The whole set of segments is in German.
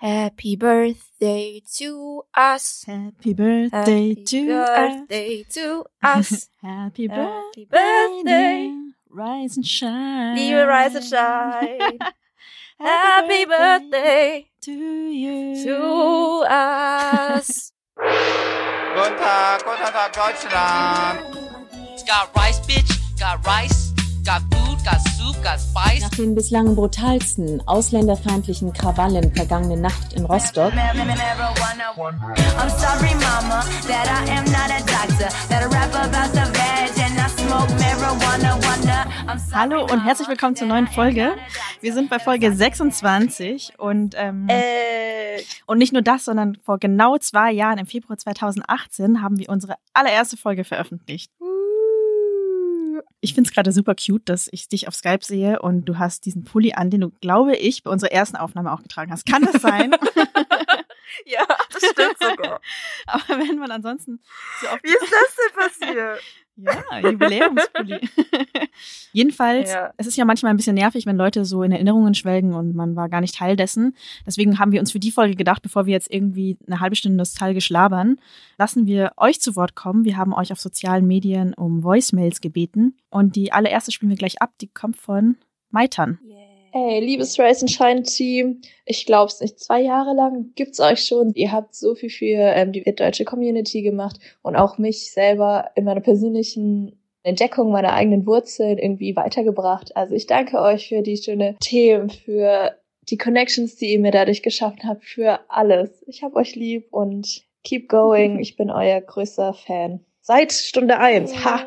Happy birthday to us. Happy birthday Happy to us. to us. Happy Happy birthday, birthday. rise and shine. Liebe Rise and Shine. Happy birthday to you. to us. Guten Tag, guten Tag, Deutschland. Got rice, bitch. Got rice. Got food. Got soup. Got spice. Nach den bislang brutalsten ausländerfeindlichen Krawallen vergangene Nacht in Rostock Hallo und herzlich willkommen zur neuen Folge. Wir sind bei Folge 26 und ähm, Äh, und nicht nur das, sondern vor genau zwei Jahren im Februar 2018 haben wir unsere allererste Folge veröffentlicht. Ich find's gerade super cute, dass ich dich auf Skype sehe und du hast diesen Pulli an, den du, glaube ich, bei unserer ersten Aufnahme auch getragen hast. Kann das sein? ja, das stimmt sogar. Aber wenn man ansonsten so auf Wie ist das denn passiert? Ja, Jubiläumspulli. Jedenfalls, Ja. es ist ja manchmal ein bisschen nervig, wenn Leute so in Erinnerungen schwelgen und man war gar nicht Teil dessen. Deswegen haben wir uns für die Folge gedacht, bevor wir jetzt irgendwie eine halbe Stunde nostalgisch labern, lassen wir euch zu Wort kommen. Wir haben euch auf sozialen Medien um Voicemails gebeten und die allererste spielen wir gleich ab. Die kommt von Maitan. Hey, liebes Rise and Shine Team, ich glaub's nicht, zwei Jahre lang gibt's euch schon. Ihr habt so viel für ähm, die deutsche Community gemacht und auch mich selber in meiner persönlichen Entdeckung meiner eigenen Wurzeln irgendwie weitergebracht. Also ich danke euch für die schöne Themen, für die Connections, die ihr mir dadurch geschaffen habt, für alles. Ich hab euch lieb und keep going. Ich bin euer größter Fan. Seit Stunde eins. Ha!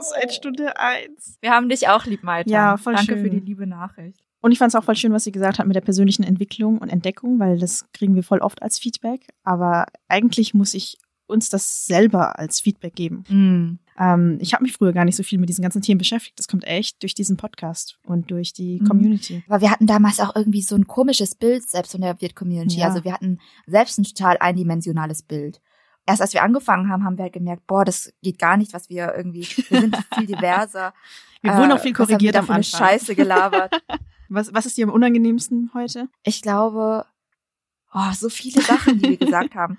Seit Stunde eins. Wir haben dich auch lieb, Maita. Ja, voll Danke schön. für die liebe Nachricht. Und ich fand es auch voll schön, was sie gesagt hat mit der persönlichen Entwicklung und Entdeckung, weil das kriegen wir voll oft als Feedback. Aber eigentlich muss ich uns das selber als Feedback geben. Mm. Ähm, ich habe mich früher gar nicht so viel mit diesen ganzen Themen beschäftigt. Das kommt echt durch diesen Podcast und durch die Mhm. Community. Aber wir hatten damals auch irgendwie so ein komisches Bild selbst von der Wirt-Community. Ja. Also wir hatten selbst ein total eindimensionales Bild. Erst als wir angefangen haben, haben wir halt gemerkt, boah, das geht gar nicht, was wir irgendwie, wir sind viel diverser. Wir wurden Äh, auch viel was haben wir korrigiert am Anfang. Scheiße gelabert. Was, was ist dir am unangenehmsten heute? Ich glaube, oh, so viele Sachen, die wir gesagt haben.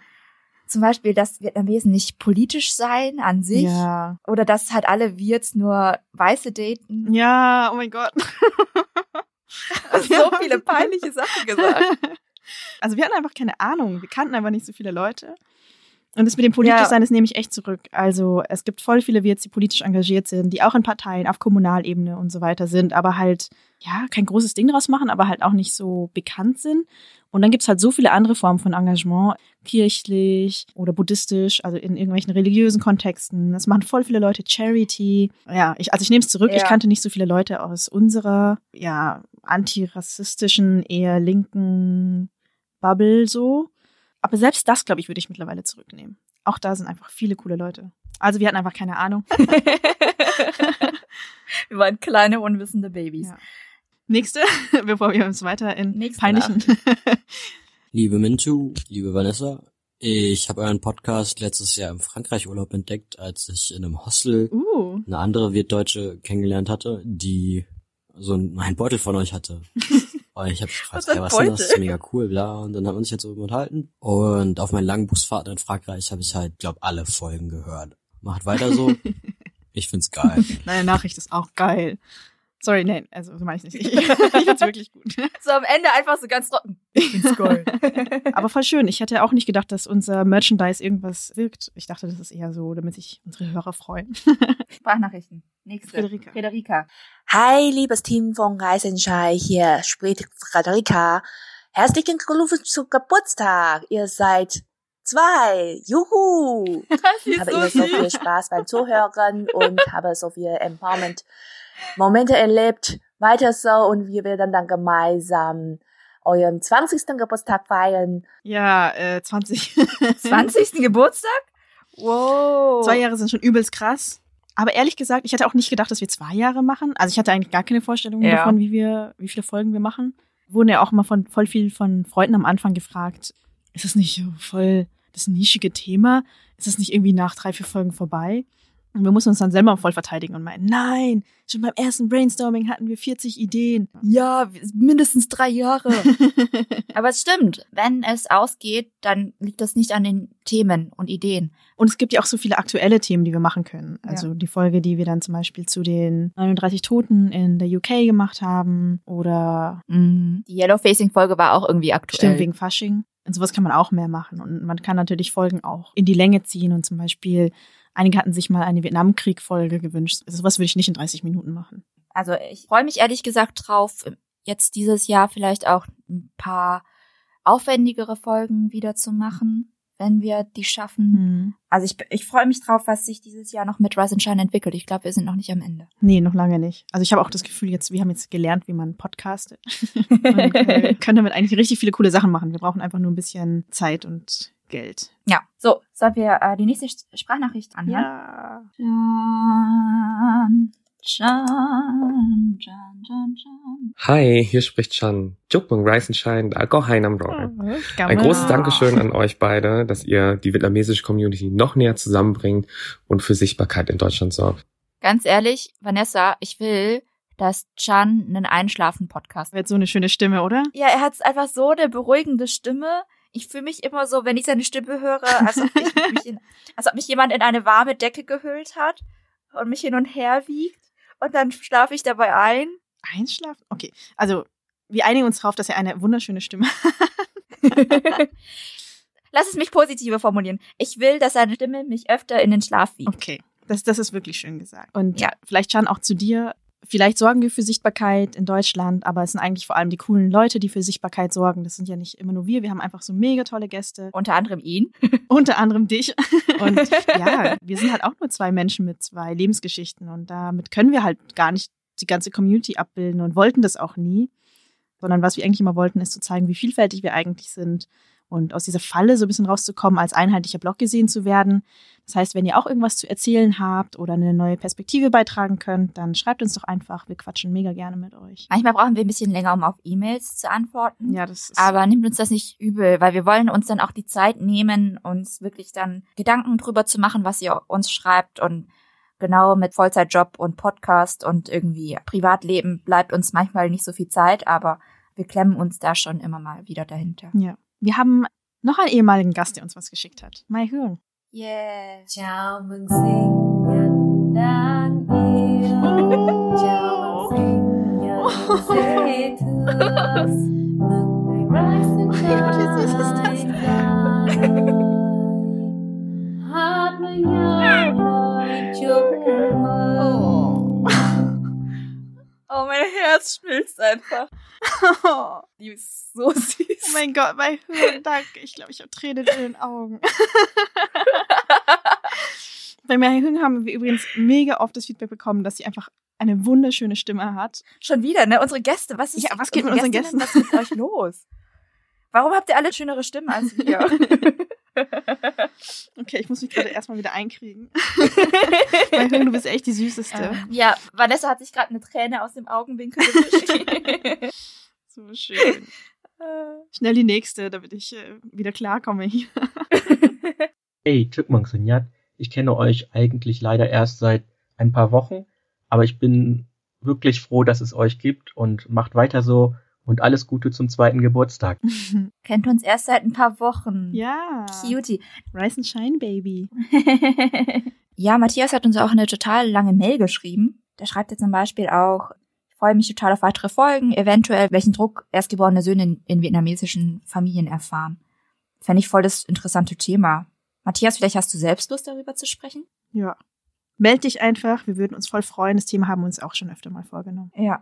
Zum Beispiel, dass Vietnamesen nicht politisch sein an sich. Ja. Oder dass halt alle Wirts nur Weiße daten. Ja, oh mein Gott. so viele peinliche Sachen gesagt. Also wir hatten einfach keine Ahnung. Wir kannten einfach nicht so viele Leute. Und das mit dem politisch Ja. sein, das nehme ich echt zurück. Also es gibt voll viele Wirts, die politisch engagiert sind, die auch in Parteien, auf Kommunalebene und so weiter sind, aber halt, ja, kein großes Ding draus machen, aber halt auch nicht so bekannt sind. Und dann gibt's halt so viele andere Formen von Engagement, kirchlich oder buddhistisch, also in irgendwelchen religiösen Kontexten. Das machen voll viele Leute Charity. Ja, ich, also ich nehme es zurück. Ich Ja. kannte nicht so viele Leute aus unserer, ja, antirassistischen, eher linken Bubble so. Aber selbst das, glaube ich, würde ich mittlerweile zurücknehmen. Auch da sind einfach viele coole Leute. Also wir hatten einfach keine Ahnung. wir waren kleine, unwissende Babys. Ja. Nächste, bevor wir uns weiter in Nächste peinlichen. Liebe Mintu, liebe Vanessa, ich habe euren Podcast letztes Jahr im Frankreich-Urlaub entdeckt, als ich in einem Hostel uh, eine andere Wirtdeutsche kennengelernt hatte, die so einen einen Beutel von euch hatte. Und ich habe gefragt, Was ein ey, was ist denn das? Beutel? Das ist mega cool, bla. Und dann haben wir uns jetzt so unterhalten. Und auf meinen langen Busfahrten in Frankreich habe ich halt, glaub, alle Folgen gehört. Macht weiter so. Ich find's geil. deine Nachricht ist auch geil. Sorry, nein, also so meine ich nicht. Ich, ich find's wirklich gut. So am Ende einfach so ganz trocken. Ich find's geil. Aber voll schön. Ich hätte auch nicht gedacht, dass unser Merchandise irgendwas wirkt. Ich dachte, das ist eher so, damit sich unsere Hörer freuen. Sprachnachrichten. Nächste. Frederika. Frederika. Hi, liebes Team von Reisenschei, hier spricht Frederika. Herzlichen Glückwunsch zum Geburtstag. Ihr seid zwei. Juhu! Habe immer so viel Spaß beim Zuhören und habe so viel Empowerment Momente erlebt. Weiter so und wir werden dann gemeinsam euren 20. Geburtstag feiern. Ja, äh, 20. 20. Geburtstag? Wow. Zwei Jahre sind schon übelst krass. Aber ehrlich gesagt, ich hätte auch nicht gedacht, dass wir zwei Jahre machen. Also ich hatte eigentlich gar keine Vorstellung Ja. davon, wie wir, wie viele Folgen wir machen. Wurden ja auch immer von voll viel von Freunden am Anfang gefragt, ist das nicht so voll das nischige Thema? Ist das nicht irgendwie nach drei, vier Folgen vorbei? Und wir mussten uns dann selber voll verteidigen und meinen, nein, schon beim ersten Brainstorming hatten wir 40 Ideen. Ja, mindestens drei Jahre. Aber es stimmt, wenn es ausgeht, dann liegt das nicht an den Themen und Ideen. Und es gibt ja auch so viele aktuelle Themen, die wir machen können. Also Ja. die Folge, die wir dann zum Beispiel zu den 39 Toten in der UK gemacht haben oder Mhm. Die Yellow-Facing-Folge war auch irgendwie aktuell. Stimmt, wegen Fasching. Und sowas kann man auch mehr machen. Und man kann natürlich Folgen auch in die Länge ziehen und zum Beispiel, einige hatten sich mal eine Vietnamkrieg-Folge gewünscht. Also sowas würde ich nicht in 30 Minuten machen. Also ich freue mich ehrlich gesagt drauf, jetzt dieses Jahr vielleicht auch ein paar aufwendigere Folgen wieder zu machen, wenn wir die schaffen. Hm. Also ich, ich freue mich drauf, was sich dieses Jahr noch mit Rise and Shine entwickelt. Ich glaube, wir sind noch nicht am Ende. Nee, noch lange nicht. Also ich habe auch das Gefühl, jetzt, wir haben jetzt gelernt, wie man podcastet. und äh, können damit eigentlich richtig viele coole Sachen machen. Wir brauchen einfach nur ein bisschen Zeit und Geld. Ja, so, sollen wir äh, die nächste Sprachnachricht anhören? Ja. Chan, Chan, Chan, Chan, Chan. Hi, hier spricht Chan. Jukmung Rice and Shine, hai nam roi. Ein großes Dankeschön an euch beide, dass ihr die vietnamesische Community noch näher zusammenbringt und für Sichtbarkeit in Deutschland sorgt. Ganz ehrlich, Vanessa, ich will, dass Chan einen Einschlafen-Podcast Wird so eine schöne Stimme, oder? Ja, er hat einfach so eine beruhigende Stimme. Ich fühle mich immer so, wenn ich seine Stimme höre, als ob, ich mich in, als ob mich jemand in eine warme Decke gehüllt hat und mich hin und her wiegt. Und dann schlafe ich dabei ein. Einschlafen? Okay. Also, wir einigen uns drauf, dass er eine wunderschöne Stimme Lass es mich positiver formulieren. Ich will, dass seine Stimme mich öfter in den Schlaf wiegt. Okay, das, das ist wirklich schön gesagt. Und Ja. vielleicht Can auch zu dir. Vielleicht sorgen wir für Sichtbarkeit in Deutschland, aber es sind eigentlich vor allem die coolen Leute, die für Sichtbarkeit sorgen. Das sind ja nicht immer nur wir. Wir haben einfach so mega tolle Gäste, Unter anderem ihn. unter anderem dich. Und ja, wir sind halt auch nur zwei Menschen mit zwei Lebensgeschichten und damit können wir halt gar nicht die ganze Community abbilden und wollten das auch nie. Sondern was wir eigentlich immer wollten, ist zu zeigen, wie vielfältig wir eigentlich sind und aus dieser Falle so ein bisschen rauszukommen, als einheitlicher Blog gesehen zu werden. Das heißt, wenn ihr auch irgendwas zu erzählen habt oder eine neue Perspektive beitragen könnt, dann schreibt uns doch einfach. Wir quatschen mega gerne mit euch. Manchmal brauchen wir ein bisschen länger, um auf E-Mails zu antworten. Ja, das ist. Aber nimmt uns das nicht übel, weil wir wollen uns dann auch die Zeit nehmen, uns wirklich dann Gedanken drüber zu machen, was ihr uns schreibt und genau mit Vollzeitjob und Podcast und irgendwie Privatleben bleibt uns manchmal nicht so viel Zeit, aber wir klemmen uns da schon immer mal wieder dahinter. ja. Wir haben noch einen ehemaligen Gast, der uns was geschickt hat. Mai Hương. Yeah. Chào mừng sinh nhật đáng yêu Chào mừng sinh nhật dễ thương Mừng ngày Rise and Shine ra đời Hát với nhau lời chúc mừng Oh, mein Herz schmilzt einfach. Die ist so süß. Oh mein Gott, Mai Hương, danke. Ich glaube, ich habe Tränen in den Augen. Bei Hương haben wir übrigens mega oft das Feedback bekommen, dass sie einfach eine wunderschöne Stimme hat. Schon wieder, ne? Unsere Gäste, was ist Ja, was geht mit unseren Gästen? Was ist mit euch los? Warum habt ihr alle schönere Stimmen als wir? Okay, ich muss mich gerade erstmal wieder einkriegen. Hương, du bist echt die Süßeste. Ähm, ja, Vanessa hat sich gerade eine Träne aus dem Augenwinkel gewischt. So schön. Schnell die nächste, damit ich äh, wieder klarkomme hier. Hey, Chipmunk Sinjat. Ich kenne euch eigentlich leider erst seit ein paar Wochen, aber ich bin wirklich froh, dass es euch gibt und macht weiter so und alles Gute zum zweiten Geburtstag. Kennt uns erst seit ein paar Wochen. ja. Cutie. Rise and Shine, Baby. ja, Matthias hat uns auch eine total lange Mail geschrieben. Der schreibt jetzt zum Beispiel auch, ich freue mich total auf weitere Folgen, eventuell welchen Druck erstgeborene Söhne in, in vietnamesischen Familien erfahren. Fände ich voll das interessante Thema. Matthias, vielleicht hast du selbst Lust, darüber zu sprechen? Ja. Meld dich einfach, wir würden uns voll freuen. Das Thema haben wir uns auch schon öfter mal vorgenommen. Ja.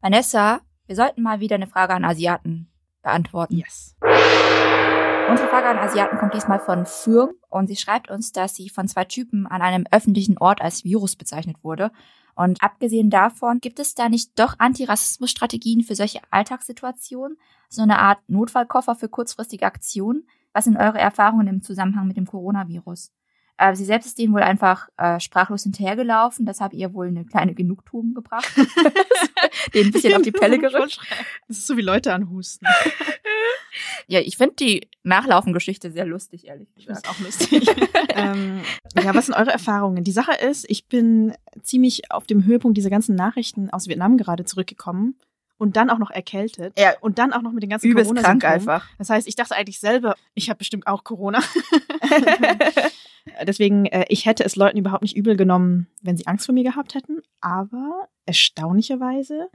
Vanessa, wir sollten mal wieder eine Frage an Asiaten beantworten. Yes. Unsere Frage an Asiaten kommt diesmal von Fürm und sie schreibt uns, dass sie von zwei Typen an einem öffentlichen Ort als Virus bezeichnet wurde. Und abgesehen davon, gibt es da nicht doch Antirassismusstrategien für solche Alltagssituationen? So eine Art Notfallkoffer für kurzfristige Aktionen? Was sind eure Erfahrungen im Zusammenhang mit dem Coronavirus? Äh, sie selbst ist denen wohl einfach äh, sprachlos hinterhergelaufen. Das habt ihr wohl eine kleine Genugtuung gebracht. denen ein bisschen auf die Pelle gerückt. Das ist so wie Leute anhusten. Ja, ich finde die Nachlaufengeschichte sehr lustig, ehrlich gesagt. Ich auch lustig. ähm, ja, was sind eure Erfahrungen? Die Sache ist, ich bin ziemlich auf dem Höhepunkt dieser ganzen Nachrichten aus Vietnam gerade zurückgekommen und dann auch noch erkältet Ja. und dann auch noch mit den ganzen Übelst corona krank einfach. Das heißt, ich dachte eigentlich selber, ich habe bestimmt auch Corona. Deswegen, äh, ich hätte es Leuten überhaupt nicht übel genommen, wenn sie Angst vor mir gehabt hätten. Aber erstaunlicherweise,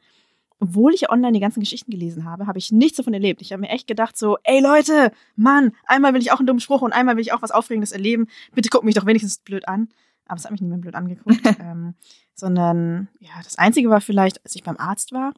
obwohl ich online die ganzen Geschichten gelesen habe, habe ich nichts davon erlebt. Ich habe mir echt gedacht so, ey Leute, Mann, einmal will ich auch einen dummen Spruch und einmal will ich auch was Aufregendes erleben. Bitte guck mich doch wenigstens blöd an. Aber es hat mich niemand blöd angeguckt. ähm, sondern, ja, das Einzige war vielleicht, als ich beim Arzt war,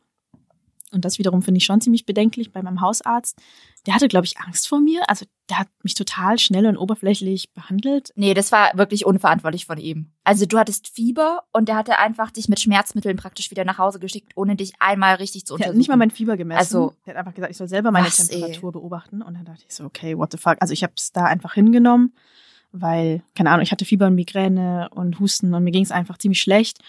und das wiederum finde ich schon ziemlich bedenklich bei meinem Hausarzt. Der hatte, glaube ich, Angst vor mir. Also der hat mich total schnell und oberflächlich behandelt. Nee, das war wirklich unverantwortlich von ihm. Also du hattest Fieber und der hatte einfach dich mit Schmerzmitteln praktisch wieder nach Hause geschickt, ohne dich einmal richtig zu Der hat untersuchen. nicht mal mein Fieber gemessen. Also- der hat einfach gesagt, ich soll selber meine Was, ey? Temperatur beobachten. Und dann dachte ich so, okay, what the fuck. Also ich habe es da einfach hingenommen, weil, keine Ahnung, ich hatte Fieber und Migräne und Husten und mir ging es einfach ziemlich schlecht.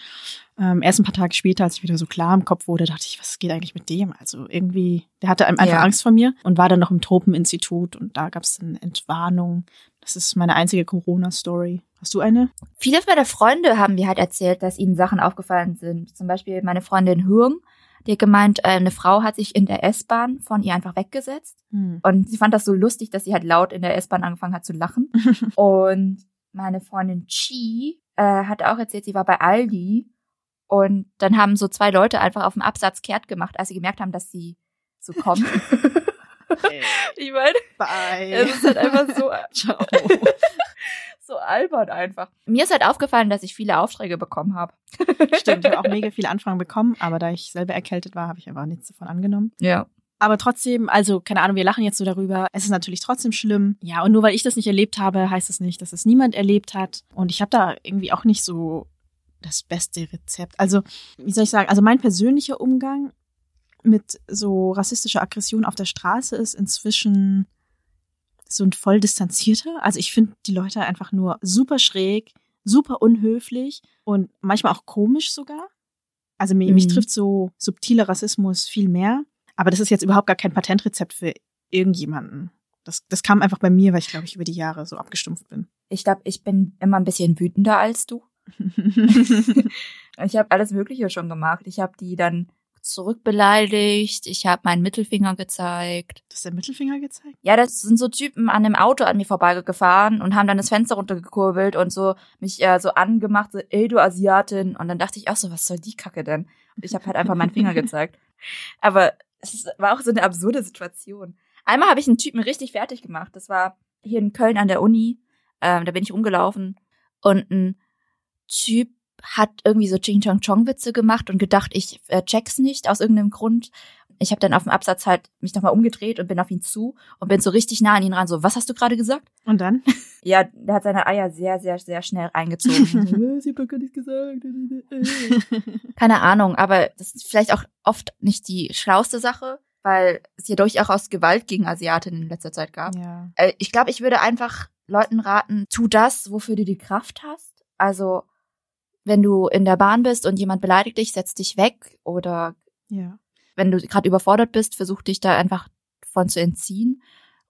Ähm, erst ein paar Tage später, als ich wieder so klar im Kopf wurde, dachte ich, was geht eigentlich mit dem? Also irgendwie, der hatte einfach Ja. Angst vor mir und war dann noch im Tropeninstitut und da gab es eine Entwarnung. Das ist meine einzige Corona-Story. Hast du eine? Viele meiner Freunde haben mir halt erzählt, dass ihnen Sachen aufgefallen sind. Zum Beispiel meine Freundin Hürm, die hat gemeint, äh, eine Frau hat sich in der S-Bahn von ihr einfach weggesetzt. Hm. Und sie fand das so lustig, dass sie halt laut in der S-Bahn angefangen hat zu lachen. und meine Freundin Chi äh, hat auch erzählt, sie war bei Aldi und dann haben so zwei Leute einfach auf dem Absatz kehrt gemacht, als sie gemerkt haben, dass sie so kommt. ich meine, Bye. es ist halt einfach so, Ciao. So albern einfach. Mir ist halt aufgefallen, dass ich viele Aufträge bekommen habe. Stimmt, ich habe auch mega viele Anfragen bekommen, aber da ich selber erkältet war, habe ich einfach nichts davon angenommen. Ja. Aber trotzdem, also keine Ahnung, wir lachen jetzt so darüber. Es ist natürlich trotzdem schlimm. Ja, und nur weil ich das nicht erlebt habe, heißt es nicht, dass es niemand erlebt hat. Und ich habe da irgendwie auch nicht so das beste Rezept. Also, wie soll ich sagen, also mein persönlicher Umgang mit so rassistischer Aggression auf der Straße ist inzwischen so ein voll distanzierter. Also ich finde die Leute einfach nur super schräg, super unhöflich und manchmal auch komisch sogar. Also mich, mich Mhm. trifft so subtiler Rassismus viel mehr. Aber das ist jetzt überhaupt gar kein Patentrezept für irgendjemanden. Das, das kam einfach bei mir, weil ich glaube ich über die Jahre so abgestumpft bin. Ich glaube, ich bin immer ein bisschen wütender als du. Ich habe alles Mögliche schon gemacht. Ich habe die dann zurückbeleidigt. Ich habe meinen Mittelfinger gezeigt. Du hast der Mittelfinger gezeigt? Ja, das sind so Typen an einem Auto an mir vorbeigefahren und haben dann das Fenster runtergekurbelt und so mich äh, so angemacht, so, ey, du Asiatin. Und dann dachte ich auch so, was soll die Kacke denn? Und ich habe halt einfach meinen Finger gezeigt. Aber es war auch so eine absurde Situation. Einmal habe ich einen Typen richtig fertig gemacht. Das war hier in Köln an der Uni. Ähm, da bin ich rumgelaufen und ein Typ hat irgendwie so Ching Chong Chong Witze gemacht und gedacht, ich äh, check's nicht aus irgendeinem Grund. Ich habe dann auf dem Absatz halt mich nochmal umgedreht und bin auf ihn zu und bin so richtig nah an ihn ran. So, was hast du gerade gesagt? Und dann? Ja, der hat seine Eier sehr, sehr, sehr schnell reingezogen. so, Sie doch gar nichts gesagt. Keine Ahnung, aber das ist vielleicht auch oft nicht die schlauste Sache, weil es ja durchaus Gewalt gegen Asiatinnen in letzter Zeit gab. ja. Äh, ich glaube, ich würde einfach Leuten raten, tu das, wofür du die Kraft hast. Also, wenn du in der Bahn bist und jemand beleidigt dich, setz dich weg. Oder Ja. wenn du gerade überfordert bist, versuch dich da einfach von zu entziehen.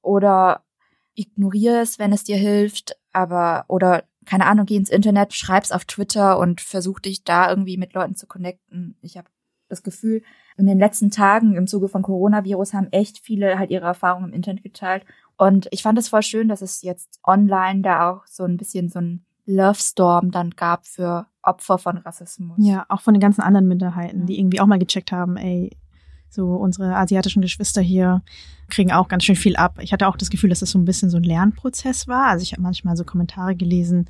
Oder ignoriere es, wenn es dir hilft. Aber, oder, keine Ahnung, geh ins Internet, schreib's auf Twitter und versuch dich da irgendwie mit Leuten zu connecten. Ich habe das Gefühl, in den letzten Tagen im Zuge von Coronavirus haben echt viele halt ihre Erfahrungen im Internet geteilt. Und ich fand es voll schön, dass es jetzt online da auch so ein bisschen so ein Love Storm dann gab für Opfer von Rassismus. Ja, auch von den ganzen anderen Minderheiten, die irgendwie auch mal gecheckt haben, ey, so unsere asiatischen Geschwister hier kriegen auch ganz schön viel ab. Ich hatte auch das Gefühl, dass das so ein bisschen so ein Lernprozess war. Also ich habe manchmal so Kommentare gelesen,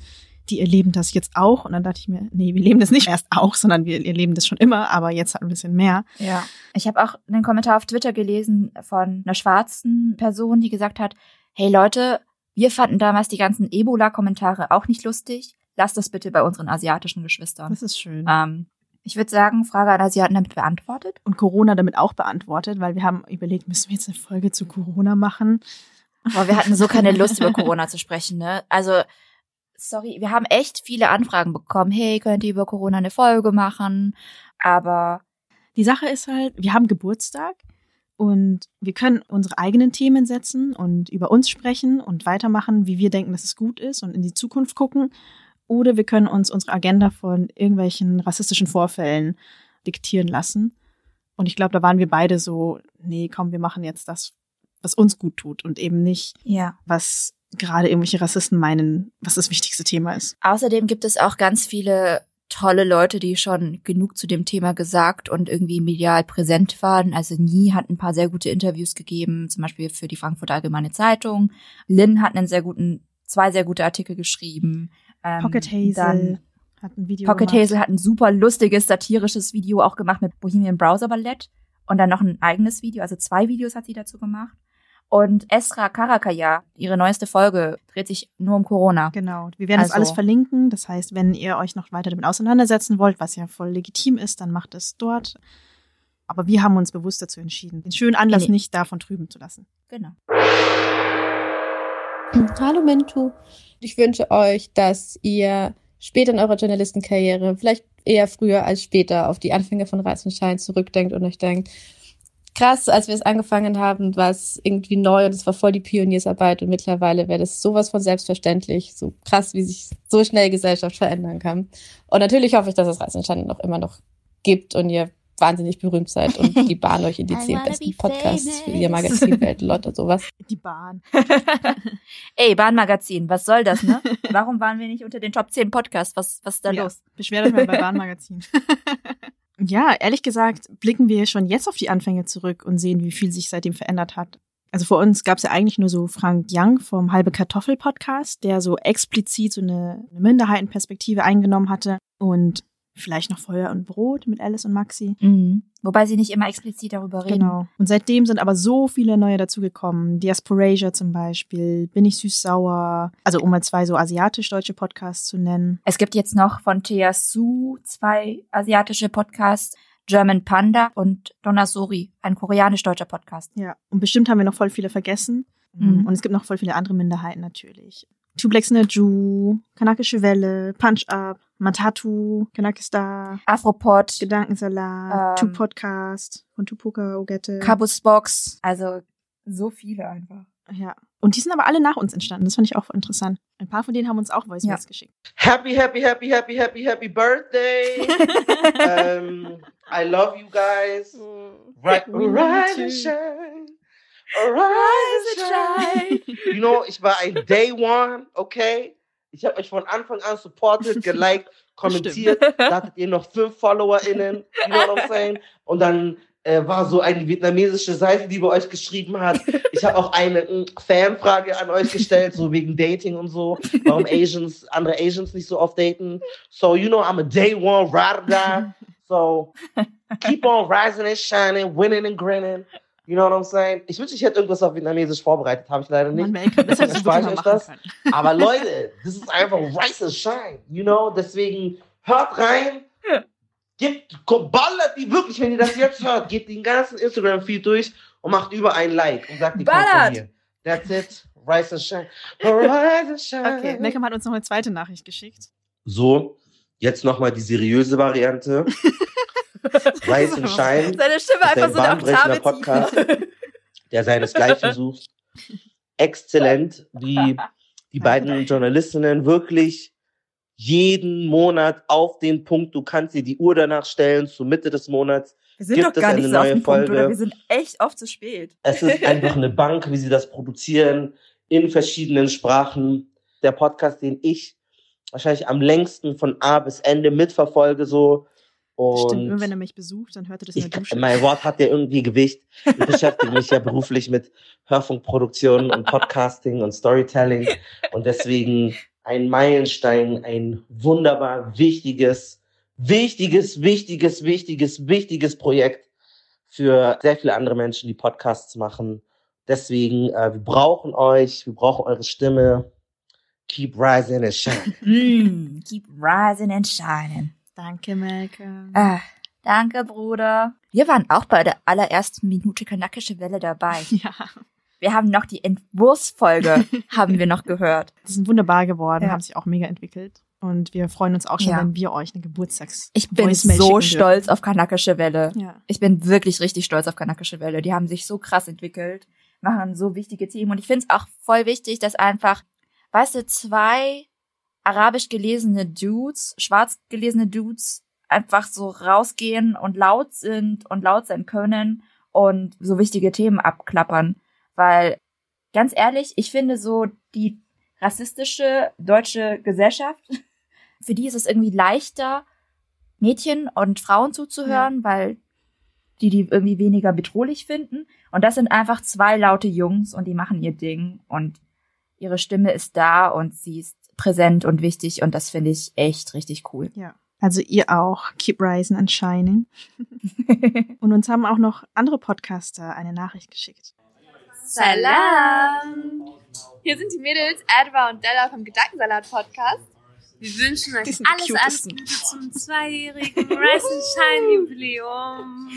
die erleben das jetzt auch. Und dann dachte ich mir, nee, wir leben das nicht erst auch, sondern wir erleben das schon immer, aber jetzt halt ein bisschen mehr. Ja. Ich habe auch einen Kommentar auf Twitter gelesen von einer schwarzen Person, die gesagt hat, hey Leute, wir fanden damals die ganzen Ebola-Kommentare auch nicht lustig. Lasst das bitte bei unseren asiatischen Geschwistern. Das ist schön. Ähm, ich würde sagen, Frage an Asiaten damit beantwortet. Und Corona damit auch beantwortet, weil wir haben überlegt, müssen wir jetzt eine Folge zu Corona machen? Aber wir hatten so keine Lust, über Corona zu sprechen, ne? Also, sorry, wir haben echt viele Anfragen bekommen. Hey, könnt ihr über Corona eine Folge machen? Aber Die Sache ist halt, wir haben Geburtstag Und wir können unsere eigenen Themen setzen und über uns sprechen und weitermachen, wie wir denken, dass es gut ist und in die Zukunft gucken. Oder wir können uns unsere Agenda von irgendwelchen rassistischen Vorfällen diktieren lassen. Und ich glaube, da waren wir beide so, nee, komm, wir machen jetzt das, was uns gut tut und eben nicht, Ja. was gerade irgendwelche Rassisten meinen, was das wichtigste Thema ist. Außerdem gibt es auch ganz viele tolle Leute, die schon genug zu dem Thema gesagt und irgendwie medial präsent waren. Also Nie hat ein paar sehr gute Interviews gegeben, zum Beispiel für die Frankfurter Allgemeine Zeitung. Lynn hat einen sehr guten, zwei sehr gute Artikel geschrieben. Ähm, Pocket Hazel Dann hat ein Video Pocket gemacht. Hazel hat ein super lustiges, satirisches Video auch gemacht mit Bohemian Browser Ballett und dann noch ein eigenes Video, also zwei Videos hat sie dazu gemacht. Und Esra Karakaya, ihre neueste Folge, dreht sich nur um Corona. Genau. Wir werden das Also- alles verlinken. Das heißt, wenn ihr euch noch weiter damit auseinandersetzen wollt, was ja voll legitim ist, dann macht es dort. Aber wir haben uns bewusst dazu entschieden, den schönen Anlass Nee. nicht davon trüben zu lassen. Genau. Hallo Mintu. Ich wünsche euch, dass ihr später in eurer Journalistenkarriere, vielleicht eher früher als später, auf die Anfänge von Reiz und Schein zurückdenkt und euch denkt, krass, als wir es angefangen haben, war es irgendwie neu und es war voll die Pioniersarbeit und mittlerweile wäre das sowas von selbstverständlich, so krass, wie sich so schnell Gesellschaft verändern kann. Und natürlich hoffe ich, dass es Schein noch immer noch gibt und ihr wahnsinnig berühmt seid und die Bahn euch in die zehn besten be Podcasts für ihr Magazin Welt und sowas. Die Bahn. Ey, Bahnmagazin, was soll das, ne? Warum waren wir nicht unter den Top 10 Podcasts? Was, was ist da Ja, los? Beschwer dich mal bei Bahnmagazin. Ja, ehrlich gesagt, blicken wir schon jetzt auf die Anfänge zurück und sehen, wie viel sich seitdem verändert hat. Also vor uns gab es ja eigentlich nur so Frank Young vom Halbe Kartoffel Podcast, der so explizit so eine, eine Minderheitenperspektive eingenommen hatte und vielleicht noch Feuer und Brot mit Alice und Maxi. Mhm. Wobei sie nicht immer explizit darüber reden. Genau. Und seitdem sind aber so viele neue dazugekommen. Diasporasia zum Beispiel, Bin ich süß-sauer. Also um mal zwei so asiatisch-deutsche Podcasts zu nennen. Es gibt jetzt noch von Thea Su zwei asiatische Podcasts, German Panda und Donasori, ein koreanisch-deutscher Podcast. Ja, und bestimmt haben wir noch voll viele vergessen. Mhm. Und es gibt noch voll viele andere Minderheiten natürlich. Two Blacks in a Jew, Kanakische Welle, Punch Up, Matatu, Kanakistar, Afropod, Gedankensalat, Ähm, Two Podcast von Tupoka Ogette. Kabus Box, also so viele einfach. Ja. Und die sind aber alle nach uns entstanden. Das fand ich auch interessant. Ein paar von denen haben uns auch Voice Ja. Geschickt. Happy, happy, happy, happy, happy, happy birthday. um, I love you guys. Right, We love rise you and shine. Rise and shine. You know, ich war ein Day One, okay? Ich habe euch von Anfang an supported, geliked, kommentiert. Da hattet ihr noch fünf FollowerInnen, you know what I'm saying? Und dann äh, war so eine vietnamesische Seite, die bei euch geschrieben hat. Ich habe auch eine mm, Fanfrage an euch gestellt, so wegen Dating und so. Warum Asians, andere Asians nicht so oft daten. So, you know, I'm a day one rider. So, keep on rising and shining, winning and grinning. You know what I'm saying? Ich wünsche, ich hätte irgendwas auf Vietnamesisch vorbereitet, habe ich leider nicht. Melke, das ich euch das. können. Aber Leute, das ist einfach Rise and Shine, you know? Deswegen hört rein, gebt, ballert die wirklich, wenn ihr das jetzt hört, geht den ganzen Instagram-Feed durch und macht über ein Like und sagt, die Ballert! That's it. Rise and Shine. Rise and Shine. Okay, Malcolm hat uns noch eine zweite Nachricht geschickt. So, jetzt nochmal die seriöse Variante. And Shine. Seine Stimme ist einfach ein so eine Oktave der seinesgleichen sucht. Exzellent, wie die beiden Journalistinnen wirklich jeden Monat auf den Punkt, du kannst dir die Uhr danach stellen, zur Mitte des Monats Wir sind gibt doch es gar eine nicht so auf neue den Folge. Punkt, oder? Wir sind echt oft zu spät. Es ist einfach eine Bank, wie sie das produzieren, in verschiedenen Sprachen. Der Podcast, den ich wahrscheinlich am längsten von A bis Ende mitverfolge, so. Stimmt, Und wenn er mich besucht, dann hört er das in der Dusche. mein Wort hat ja irgendwie Gewicht. Ich beschäftige mich ja beruflich mit Hörfunkproduktion und Podcasting und Storytelling. Und deswegen ein Meilenstein, ein wunderbar wichtiges, wichtiges, wichtiges, wichtiges, wichtiges Projekt für sehr viele andere Menschen, die Podcasts machen. Deswegen, äh, wir brauchen euch, wir brauchen eure Stimme. Keep rising and shine. Mm, keep rising and shining. Danke, Malcolm. Ah, danke, Bruder. Wir waren auch bei der allerersten Minute kanakische Welle dabei. Ja. Wir haben noch die Entwurfsfolge, haben wir noch gehört. Die sind wunderbar geworden, Ja. haben sich auch mega entwickelt. Und wir freuen uns auch schon, Ja. wenn wir euch eine Geburtstags Ich bin so stolz auf Kanakische Welle. Ja. Ich bin wirklich richtig stolz auf Kanakische Welle. Die haben sich so krass entwickelt, machen so wichtige Themen. Und ich finde es auch voll wichtig, dass einfach, weißt du, zwei arabisch gelesene Dudes, schwarz gelesene Dudes, einfach so rausgehen und laut sind und laut sein können und so wichtige Themen abklappern. Weil, ganz ehrlich, ich finde so die rassistische deutsche Gesellschaft, für die ist es irgendwie leichter, Mädchen und Frauen zuzuhören, weil die die irgendwie weniger bedrohlich finden. Und das sind einfach zwei laute Jungs und die machen ihr Ding und ihre Stimme ist da und sie ist präsent und wichtig und das finde ich echt richtig cool. Ja. Also ihr auch. Keep rising and shining. und uns haben auch noch andere Podcaster eine Nachricht geschickt. Salam! Hier sind die Mädels Adwa und Della vom Gedankensalat-Podcast. Wir wünschen euch sind die alles, alles. Gute zum zweijährigen Rise and Shine Jubiläum.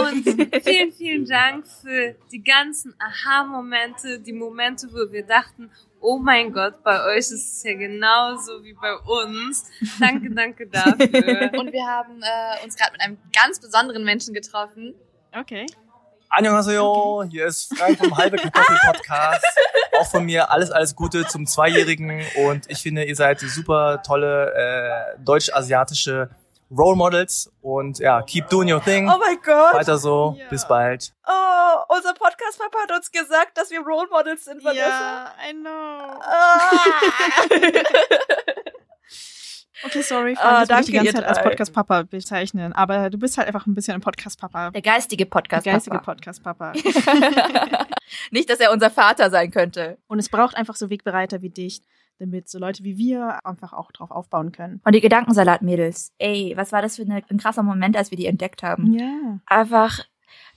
Und vielen, vielen Dank für die ganzen Aha-Momente, die Momente, wo wir dachten, oh mein Gott, bei euch ist es ja genauso wie bei uns. Danke, danke dafür. Und wir haben äh, uns gerade mit einem ganz besonderen Menschen getroffen. Okay. Annyeonghaseyo, hier ist Frank vom Halbe Kartoffel Podcast. Auch von mir alles, alles Gute zum Zweijährigen und ich finde, ihr seid super tolle äh, deutsch-asiatische Role Models und ja, keep doing your thing. Oh mein Gott. Weiter so, bis bald. Oh, unser Podcast-Papa hat uns gesagt, dass wir Role Models sind, Ja, I know. Okay, sorry, wir dich die danke, ganze Zeit als. Podcast-Papa bezeichnen. Aber du bist halt einfach ein bisschen ein Podcast-Papa. Der geistige Podcast-Papa. Der geistige Podcast-Papa. Nicht, dass er unser Vater sein könnte. Und es braucht einfach so Wegbereiter wie dich, damit so Leute wie wir einfach auch drauf aufbauen können. Und die Gedankensalat-Mädels. Ey, was war das für eine, ein krasser Moment, als wir die entdeckt haben? Ja. Einfach,